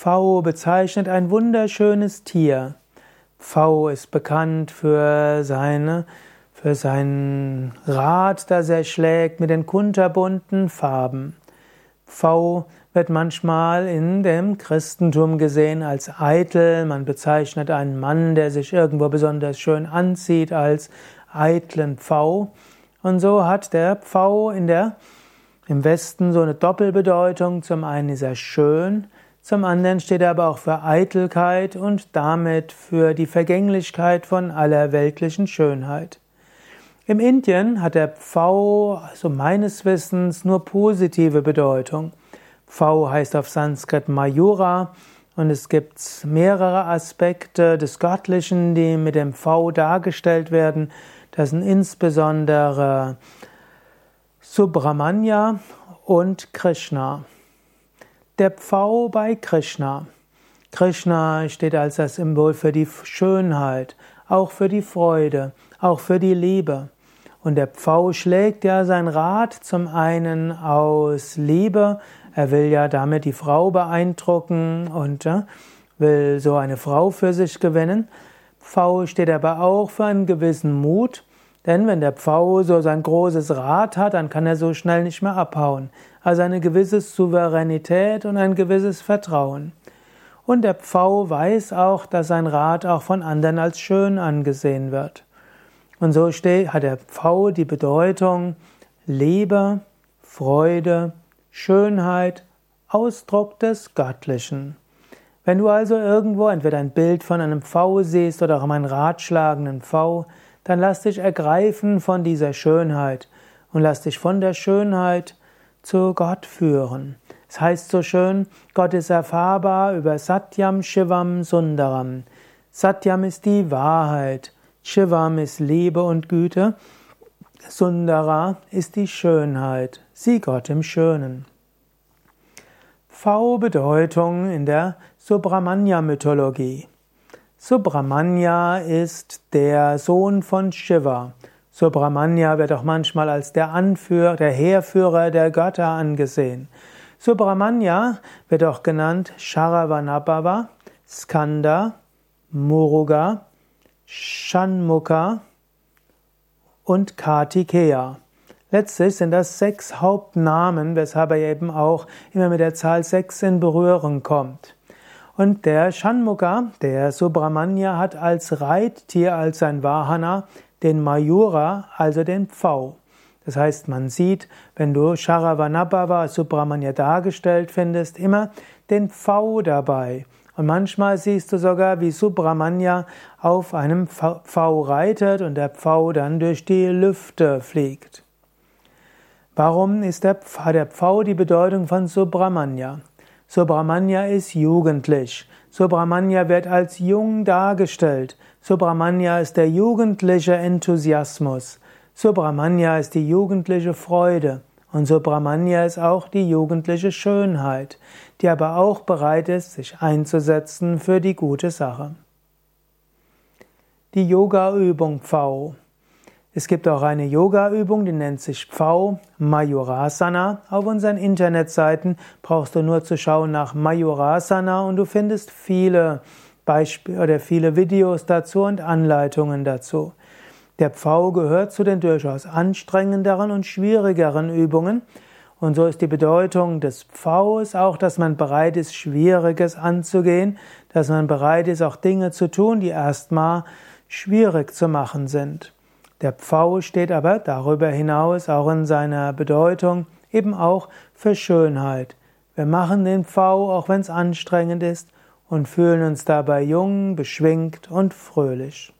Pfau bezeichnet ein wunderschönes Tier. Pfau ist bekannt für seine für sein Rad, das er schlägt mit den kunterbunten Farben. Pfau wird manchmal in dem Christentum gesehen als eitel. Man bezeichnet einen Mann, der sich irgendwo besonders schön anzieht, als eitlen Pfau. Und so hat der Pfau in der, im Westen so eine Doppelbedeutung. Zum einen ist er schön, zum anderen steht er aber auch für Eitelkeit und damit für die Vergänglichkeit von aller weltlichen Schönheit. Im Indien hat der Pfau, so meines Wissens, nur positive Bedeutung. Pfau heißt auf Sanskrit Mayura und es gibt mehrere Aspekte des Göttlichen, die mit dem Pfau dargestellt werden. Das sind insbesondere Subramanya und Krishna. Der Pfau bei Krishna. Krishna steht als das Symbol für die Schönheit, auch für die Freude, auch für die Liebe. Und der Pfau schlägt ja sein Rad zum einen aus Liebe, er will ja damit die Frau beeindrucken und ja, will so eine Frau für sich gewinnen. Pfau steht aber auch für einen gewissen Mut, denn wenn der Pfau so sein großes Rad hat, dann kann er so schnell nicht mehr abhauen. Also eine gewisse Souveränität und ein gewisses Vertrauen. Und der Pfau weiß auch, dass sein Rad auch von anderen als schön angesehen wird. Und so hat der Pfau die Bedeutung Liebe, Freude, Schönheit, Ausdruck des Göttlichen. Wenn du also irgendwo entweder ein Bild von einem Pfau siehst oder auch einen ratschlagenden Pfau, dann lass dich ergreifen von dieser Schönheit und lass dich von der Schönheit zu Gott führen. Es heißt so schön, Gott ist erfahrbar über Satyam Shivam Sundaram. Satyam ist die Wahrheit. Shivam ist Liebe und Güte. Sundara ist die Schönheit. Sieh Gott im Schönen. V Bedeutung in der Subramanya-Mythologie. Subramanya ist der Sohn von Shiva. Subramanya wird auch manchmal als der Anführer, der Heerführer der Götter angesehen. Subramanya wird auch genannt Sharavanabhava, Skanda, Muruga, Shanmukha und Kartikeya. Letztlich sind das sechs Hauptnamen, weshalb er eben auch immer mit der Zahl sechs in Berührung kommt. Und der Shanmukha, der Subramanya, hat als Reittier, als sein Vahana, den Mayura, also den Pfau. Das heißt, man sieht, wenn du Sharavanabhava Subramanya dargestellt findest, immer den Pfau dabei. Und manchmal siehst du sogar, wie Subramanya auf einem Pfau reitet und der Pfau dann durch die Lüfte fliegt. Warum ist der, hat der Pfau die Bedeutung von Subramanya? Subramanya ist jugendlich. Subramanya wird als jung dargestellt. Subramanya ist der jugendliche Enthusiasmus. Subramanya ist die jugendliche Freude. Und Subramanya ist auch die jugendliche Schönheit, die aber auch bereit ist, sich einzusetzen für die gute Sache. Die Yoga-Übung Pfau. Es gibt auch eine Yoga-Übung, die nennt sich Pfau Mayurasana. Auf unseren Internetseiten brauchst du nur zu schauen nach Mayurasana und du findest viele Beispiele oder viele Videos dazu und Anleitungen dazu. Der Pfau gehört zu den durchaus anstrengenderen und schwierigeren Übungen. Und so ist die Bedeutung des Pfaus auch, dass man bereit ist, Schwieriges anzugehen, dass man bereit ist, auch Dinge zu tun, die erstmal schwierig zu machen sind. Der Pfau steht aber darüber hinaus auch in seiner Bedeutung eben auch für Schönheit. Wir machen den Pfau, auch wenn es anstrengend ist, und fühlen uns dabei jung, beschwingt und fröhlich.